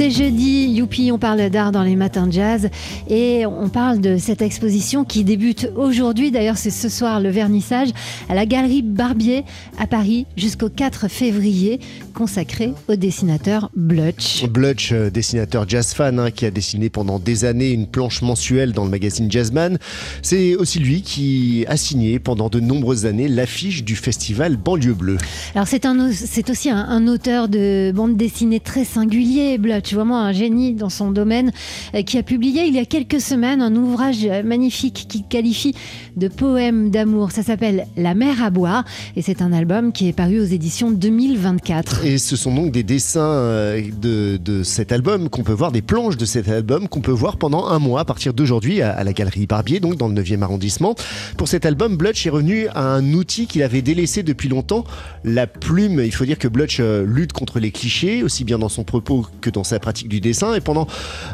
C'est jeudi, youpi, on parle d'art dans les matins de jazz et on parle de cette exposition qui débute aujourd'hui. D'ailleurs, c'est ce soir le vernissage à la Galerie Barbier à Paris jusqu'au 4 février, consacrée au dessinateur Blutch. Blutch, euh, dessinateur jazz fan, hein, qui a dessiné pendant des années une planche mensuelle dans le magazine Jazzman. C'est aussi lui qui a signé pendant de nombreuses années l'affiche du festival Banlieue Bleue. Alors c'est aussi un, un auteur de bande dessinée très singulier, Blutch, vraiment un génie dans son domaine, euh, qui a publié il y a quelques semaines un ouvrage magnifique qu'il qualifie de poème d'amour. Ça s'appelle La mer à boire et c'est un album qui est paru aux éditions 2024. Et ce sont donc des dessins euh, de, cet album qu'on peut voir, des planches de cet album qu'on peut voir pendant un mois à partir d'aujourd'hui à, à la Galerie Barbier, donc dans le 9e arrondissement. Pour cet album, Blutch est revenu à un outil qu'il avait délaissé depuis longtemps, la plume. Il faut dire que Blutch euh, lutte contre les clichés, aussi bien dans son propos que dans sa pratique du dessin. Et pendant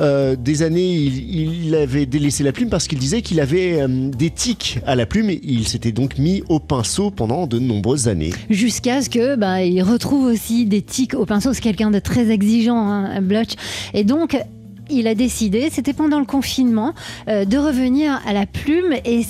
euh, des années, il, avait délaissé la plume parce qu'il disait qu'il avait euh, des tics à la plume. Il s'était donc mis au pinceau pendant de nombreuses années. Jusqu'à ce que bah, il retrouve aussi des tics au pinceau. C'est quelqu'un de très exigeant, hein, Blutch. Et donc, il a décidé, c'était pendant le confinement, euh, de revenir à la plume et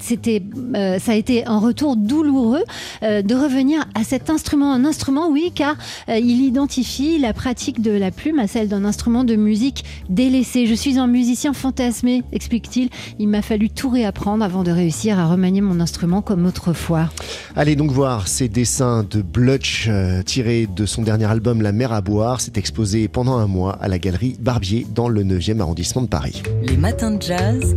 c'était, euh, ça a été un retour douloureux euh, de revenir à cet instrument. Un instrument, oui, car euh, il identifie la pratique de la plume à celle d'un instrument de musique délaissé. Je suis un musicien fantasmé, explique-t-il. Il m'a fallu tout réapprendre avant de réussir à remanier mon instrument comme autrefois. Allez donc voir ces dessins de Blutch euh, tirés de son dernier album La mer à boire. C'est exposé pendant un mois à la galerie Barbier dans le 9e arrondissement de Paris. Les matins de jazz.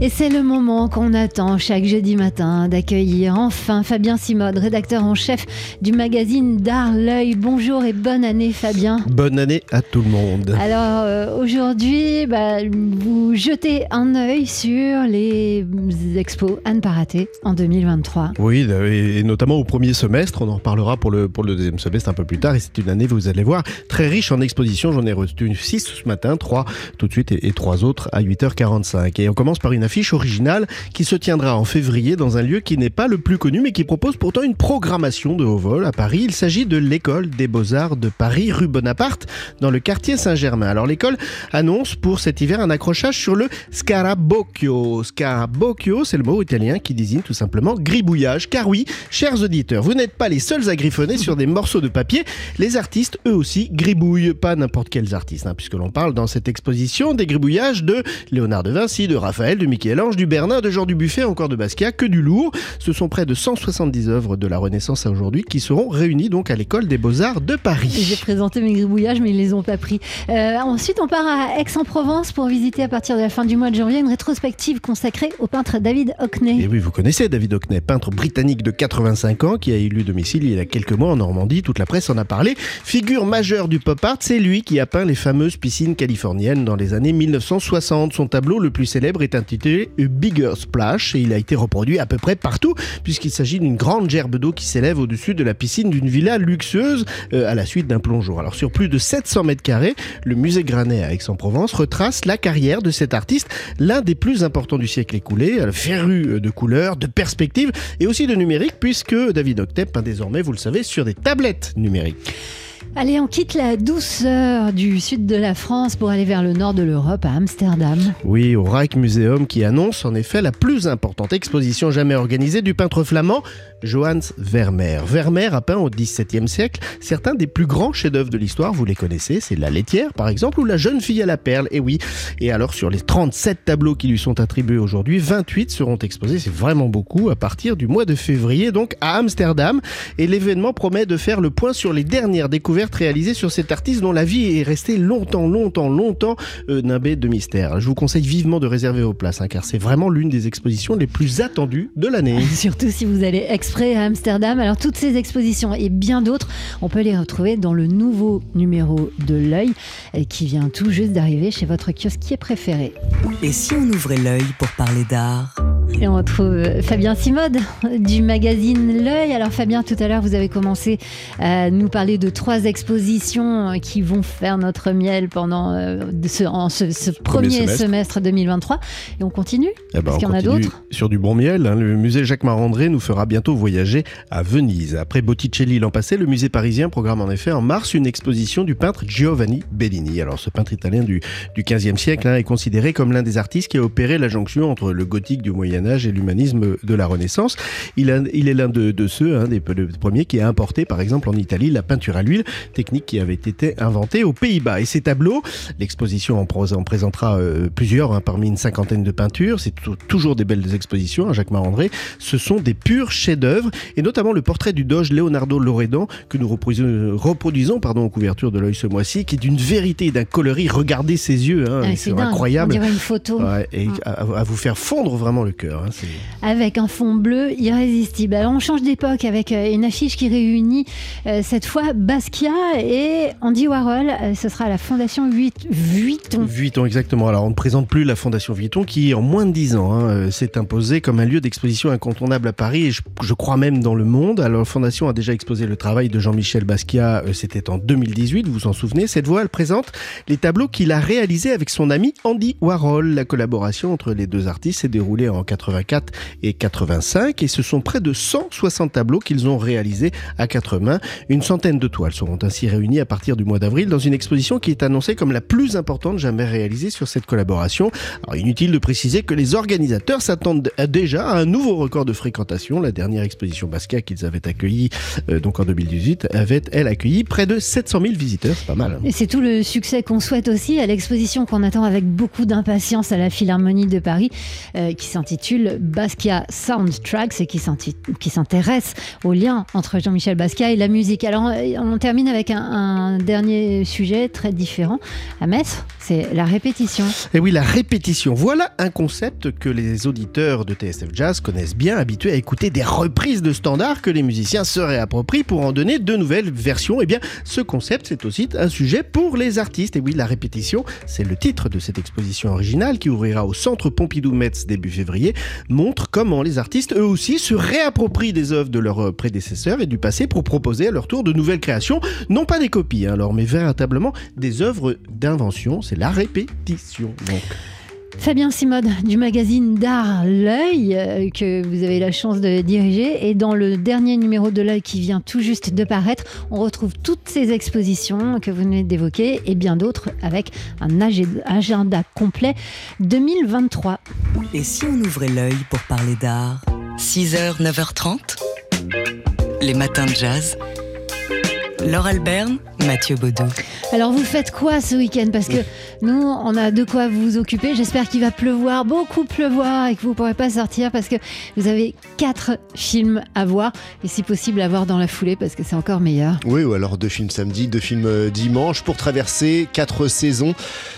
Et c'est le moment qu'on attend chaque jeudi matin d'accueillir enfin Fabien Simode, rédacteur en chef du magazine D'Art L'œil. Bonjour et bonne année Fabien. Bonne année à tout le monde. Alors euh, aujourd'hui, bah, vous jetez un œil sur les expos Anne Paraté en 2023. Oui, et notamment au premier semestre, on en reparlera pour le, pour le deuxième semestre un peu plus tard. Et c'est une année, vous allez voir, très riche en expositions. J'en ai reçu 6 ce matin, 3 tout de suite et, et 3 autres à 8h45. Et on commence par une affiche originale qui se tiendra en février dans un lieu qui n'est pas le plus connu mais qui propose pourtant une programmation de haut vol à Paris. Il s'agit de l'école des beaux-arts de Paris, rue Bonaparte, dans le quartier Saint-Germain. Alors l'école annonce pour cet hiver un accrochage sur le scarabocchio. Scarabocchio, c'est le mot italien qui désigne tout simplement gribouillage. Car oui, chers auditeurs, vous n'êtes pas les seuls à griffonner sur des morceaux de papier. Les artistes, eux aussi, gribouillent. Pas n'importe quels artistes, hein, puisque l'on parle dans cette exposition des gribouillages de Léonard de Vinci, de Raphaël, de Michel-Ange, du Bernin, de Jean Dubuffet, encore de Basquiat, que du lourd. Ce sont près de 170 œuvres de la Renaissance à aujourd'hui qui seront réunies donc à l'école des Beaux-Arts de Paris. J'ai présenté mes gribouillages, mais ils les ont pas pris. Euh, ensuite, on part à Aix-en-Provence pour visiter à partir de la fin du mois de janvier une rétrospective consacrée au peintre David Hockney. Et oui, vous connaissez David Hockney, peintre britannique de 85 ans qui a élu domicile il y a quelques mois en Normandie. Toute la presse en a parlé. Figure majeure du pop art, c'est lui qui a peint les fameuses piscines californiennes dans les années 1960. Son tableau le plus célèbre est intitulé Bigger Splash et il a été reproduit à peu près partout puisqu'il s'agit d'une grande gerbe d'eau qui s'élève au-dessus de la piscine d'une villa luxueuse euh, à la suite d'un plongeon. Alors sur plus de 700 mètres carrés, le musée Granet à Aix-en-Provence retrace la carrière de cet artiste, l'un des plus importants du siècle écoulé, féru de couleurs, de perspectives et aussi de numérique puisque David Hockney peint désormais, vous le savez, sur des tablettes numériques. Allez, on quitte la douceur du sud de la France pour aller vers le nord de l'Europe, à Amsterdam. Oui, au Rijksmuseum qui annonce en effet la plus importante exposition jamais organisée du peintre flamand Johannes Vermeer. Vermeer a peint au XVIIe siècle certains des plus grands chefs-d'œuvre de l'histoire, vous les connaissez, c'est La laitière par exemple ou La jeune fille à la perle, et oui. Et alors sur les 37 tableaux qui lui sont attribués aujourd'hui, 28 seront exposés, c'est vraiment beaucoup, à partir du mois de février donc à Amsterdam. Et l'événement promet de faire le point sur les dernières découvertes réalisées sur cet artiste dont la vie est restée longtemps, longtemps, longtemps euh, nimbée de mystère. Je vous conseille vivement de réserver vos places, hein, car c'est vraiment l'une des expositions les plus attendues de l'année. Surtout si vous allez exprès à Amsterdam. Alors toutes ces expositions et bien d'autres, on peut les retrouver dans le nouveau numéro de l'œil qui vient tout juste d'arriver chez votre kiosquier préféré. Et si on ouvrait l'œil pour parler d'art? Et on retrouve euh, Fabien Simode du magazine L'œil. Alors Fabien, tout à l'heure, vous avez commencé à nous parler de trois expositions euh, qui vont faire notre miel pendant euh, ce, en ce, ce premier, semestre. semestre. 2023. Et on continue Eh ben, Parce qu'il y en a d'autres Sur du bon miel, hein. le musée Jacques Marandré nous fera bientôt voyager à Venise. Après Botticelli l'an passé, le musée parisien programme en effet en mars une exposition du peintre Giovanni Bellini. Alors ce peintre italien du, du 15e siècle hein, est considéré comme l'un des artistes qui a opéré la jonction entre le gothique du Moyen Âge et l'humanisme de la Renaissance. Il, a- il est l'un de, de ceux, hein, des, des premiers qui a importé par exemple en Italie la peinture à l'huile, technique qui avait été inventée aux Pays-Bas. Et ces tableaux, l'exposition en, en présentera euh, plusieurs, hein, parmi une cinquantaine de peintures. C'est tou- toujours des belles expositions, hein, Jacques Marandré. Ce sont des purs chefs-d'œuvre, et notamment le portrait du doge Leonardo Loredan que nous reproduisons, reproduisons pardon, aux couvertures de l'œil ce mois-ci, qui est d'une vérité et d'un coloris. Regardez ses yeux, hein, Ah, C'est incroyables. On dirait une photo. Ouais, et à, à vous faire fondre vraiment le cœur. Hein, avec un fond bleu irrésistible. Alors on change d'époque avec euh, une affiche qui réunit euh, cette fois Basquiat et Andy Warhol. Euh, Ce sera à la Fondation 8, Vuitton. Vuitton, exactement. Alors, on ne présente plus la Fondation Vuitton qui, en moins de 10 ans, hein, s'est imposée comme un lieu d'exposition incontournable à Paris et je, je crois même dans le monde. Alors, la Fondation a déjà exposé le travail de Jean-Michel Basquiat, euh, c'était en 2018, vous vous en souvenez. Cette voix, elle présente les tableaux qu'il a réalisés avec son ami Andy Warhol. La collaboration entre les deux artistes s'est déroulée en 84 et 85 et ce sont près de 160 tableaux qu'ils ont réalisés à quatre mains. Une centaine de toiles seront ainsi réunies à partir du mois d'avril dans une exposition qui est annoncée comme la plus importante jamais réalisée sur cette collaboration. Alors inutile de préciser que les organisateurs s'attendent déjà à un nouveau record de fréquentation. La dernière exposition Basquiat qu'ils avaient accueillie euh, donc en 2018 avait elle accueilli près de 700 000 visiteurs, c'est pas mal. hein. Et c'est tout le succès qu'on souhaite aussi à l'exposition qu'on attend avec beaucoup d'impatience à la Philharmonie de Paris, euh, qui s'intitule Basquiat Soundtracks et qui s'intéresse au lien entre Jean-Michel Basquiat et la musique. Alors on termine avec un, dernier sujet très différent à mettre, c'est la répétition. Et oui, la répétition. Voilà un concept que les auditeurs de TSF Jazz connaissent bien, habitués à écouter des reprises de standards que les musiciens se réapproprient pour en donner de nouvelles versions. Et bien, ce concept, c'est aussi un sujet pour les artistes. Et oui, la répétition, c'est le titre de cette exposition originale qui ouvrira au Centre Pompidou-Metz début février, montre comment les artistes, eux aussi, se réapproprient des œuvres de leurs prédécesseurs et du passé pour proposer à leur tour de nouvelles créations. Non pas des copies, hein, alors, mais véritablement des œuvres d'invention. C'est la répétition. Donc. Fabien Simode du magazine d'art L'œil euh, que vous avez la chance de diriger et dans le dernier numéro de L'œil qui vient tout juste de paraître, on retrouve toutes ces expositions que vous venez d'évoquer et bien d'autres avec un ag- agenda complet 2023. Et si on ouvrait l'œil pour parler d'art? 6h, 9h30 Les matins de jazz. Laure Alberne, Mathieu Baudou. Alors vous faites quoi ce week-end? Parce que nous, on a de quoi vous occuper. J'espère qu'il va pleuvoir, beaucoup pleuvoir et que vous ne pourrez pas sortir parce que vous avez quatre films à voir et si possible à voir dans la foulée parce que c'est encore meilleur. Oui, ou alors deux films samedi, deux films euh, dimanche pour traverser quatre saisons.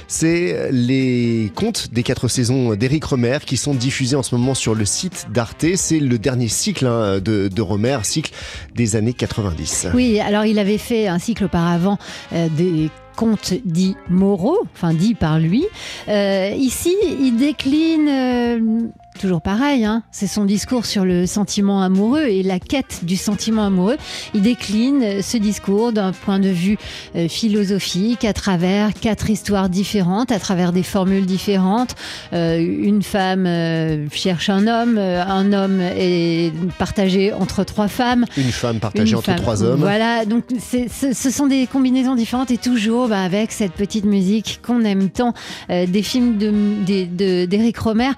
C'est les contes des quatre saisons d'Éric Romer qui sont diffusés en ce moment sur le site d'Arte. C'est le dernier cycle hein, de, de Romer, cycle des années 90. Oui, alors il avait fait un cycle auparavant euh, des contes dits moraux, enfin dits par lui. Euh, ici, il décline euh, toujours pareil, hein, c'est son discours sur le sentiment amoureux et la quête du sentiment amoureux. Il décline ce discours d'un point de vue euh, philosophique à travers quatre histoires différentes, à travers des formules différentes. Euh, une femme euh, cherche un homme, un homme est partagé entre trois femmes. Une femme partagée Une entre femme. trois hommes. Voilà, donc ce, sont des combinaisons différentes et toujours bah, avec cette petite musique qu'on aime tant, euh, des films de- des- de- Romer.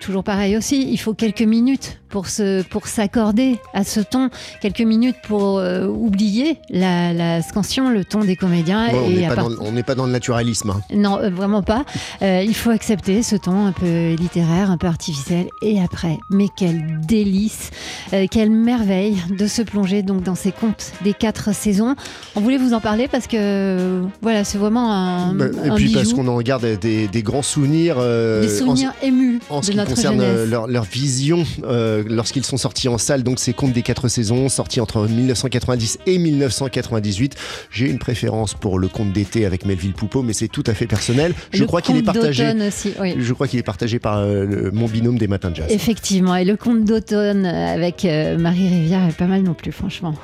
Toujours pareil aussi, il faut quelques minutes pour se pour s'accorder à ce ton, quelques minutes pour euh, oublier la, la scansion, le ton des comédiens. On n'est pas, part- pas dans le naturalisme. hein. non, euh, vraiment pas. Euh, il faut accepter ce ton un peu littéraire, un peu artificiel. Et après, mais quel délice, quelle merveille de se plonger donc dans ces contes des quatre saisons. On voulait vous en parler parce que voilà, c'est vraiment un, Bah, et un puis bijou. parce qu'on en garde des, des grands souvenirs. des en- souvenirs émus En ce de qui notre concerne leur, leur vision, lorsqu'ils sont sortis en salle. Donc c'est Contes des quatre saisons, sorti entre 1990 et 1998. J'ai une préférence pour le conte d'été avec Melville Poupeau, mais c'est tout à fait personnel. Je Le crois qu'il est conte partagé. d'automne aussi, oui. Je crois qu'il est partagé par euh, le- mon binôme des matins de jazz. Effectivement, et le conte d'automne avec euh, Marie Rivière est pas mal non plus, franchement.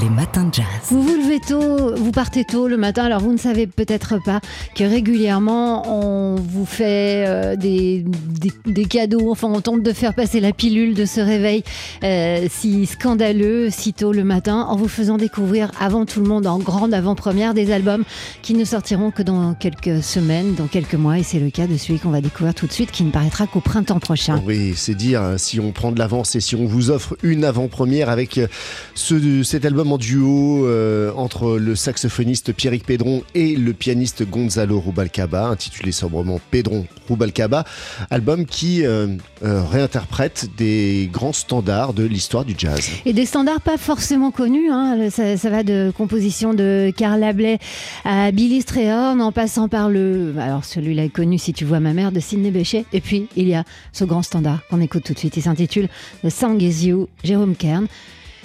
Les matins de jazz. Vous vous levez tôt, vous partez tôt le matin, alors vous ne savez peut-être pas que régulièrement on vous fait euh, des, des- des cadeaux, enfin on tente de faire passer la pilule de ce réveil euh, si scandaleux, si tôt le matin, en vous faisant découvrir avant tout le monde, en grande avant-première, des albums qui ne sortiront que dans quelques semaines, dans quelques mois, et c'est le cas de celui qu'on va découvrir tout de suite, qui ne paraîtra qu'au printemps prochain. Oui, c'est dire hein, si on prend de l'avance et si on vous offre une avant-première avec euh, ce, cet album en duo euh, entre le saxophoniste Pierrick Pédron et le pianiste Gonzalo Rubalcaba, intitulé sobrement Pédron Rubalcaba, album qui euh, euh, réinterprète des grands standards de l'histoire du jazz. Et des standards pas forcément connus, hein. ça, va de composition de Karl Labley à Billy Strayhorn en passant par le, alors celui-là est connu si tu vois ma mère de Sidney Bechet. Et puis il y a ce grand standard qu'on écoute tout de suite, il s'intitule The Song Is You, Jérôme Kern.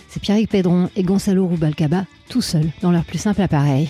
C'est Pierrick Pédron et Gonzalo Rubalcaba tout seuls dans leur plus simple appareil.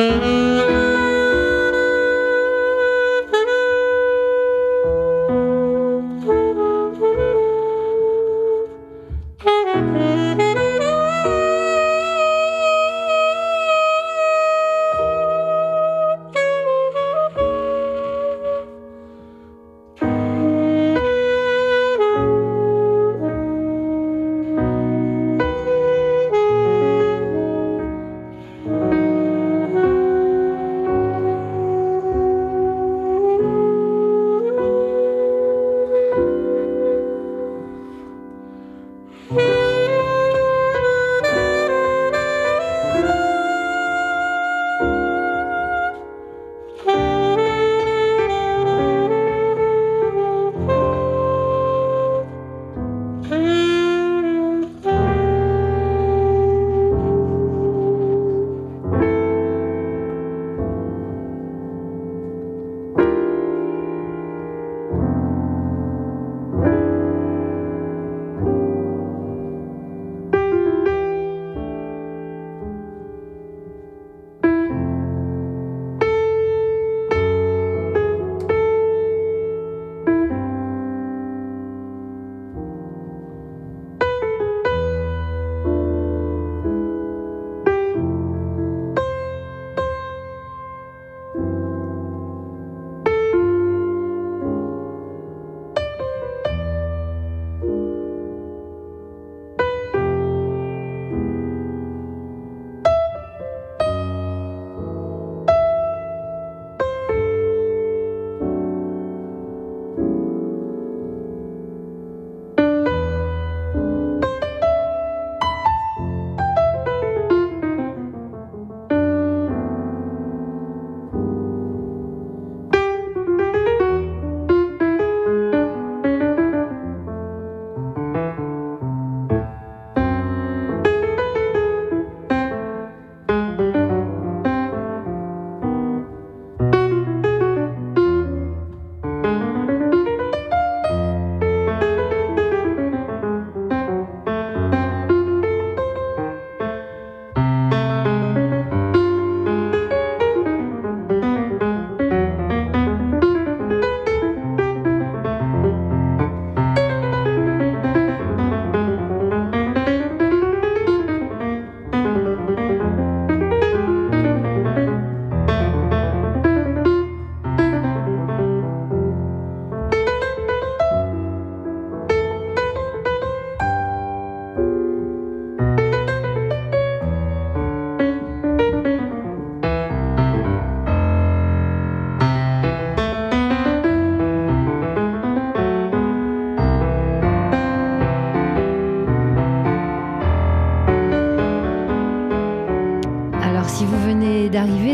Mm-hmm.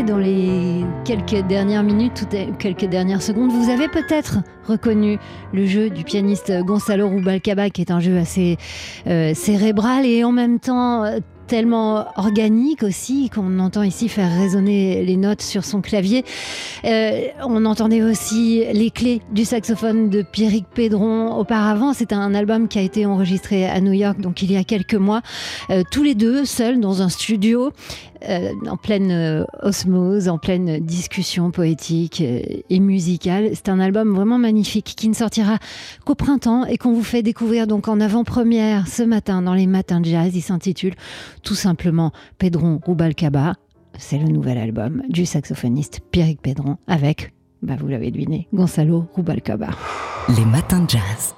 Dans les quelques dernières minutes quelques dernières secondes, vous avez peut-être reconnu le jeu du pianiste Gonzalo Rubalcaba qui est un jeu assez euh, cérébral et en même temps euh, tellement organique aussi qu'on entend ici faire résonner les notes sur son clavier. Euh, on entendait aussi les clés du saxophone de Pierrick Pédron auparavant. C'est un album qui a été enregistré à New York, donc il y a quelques mois, tous les deux seuls dans un studio. Euh, en pleine euh, osmose, en pleine discussion poétique euh, et musicale. C'est un album vraiment magnifique qui ne sortira qu'au printemps et qu'on vous fait découvrir donc en avant-première ce matin dans les matins de jazz. Il s'intitule tout simplement Pedron Rubalcaba. C'est le nouvel album du saxophoniste Pierrick Pedron avec, bah vous l'avez deviné, Gonzalo Rubalcaba. Les matins de jazz.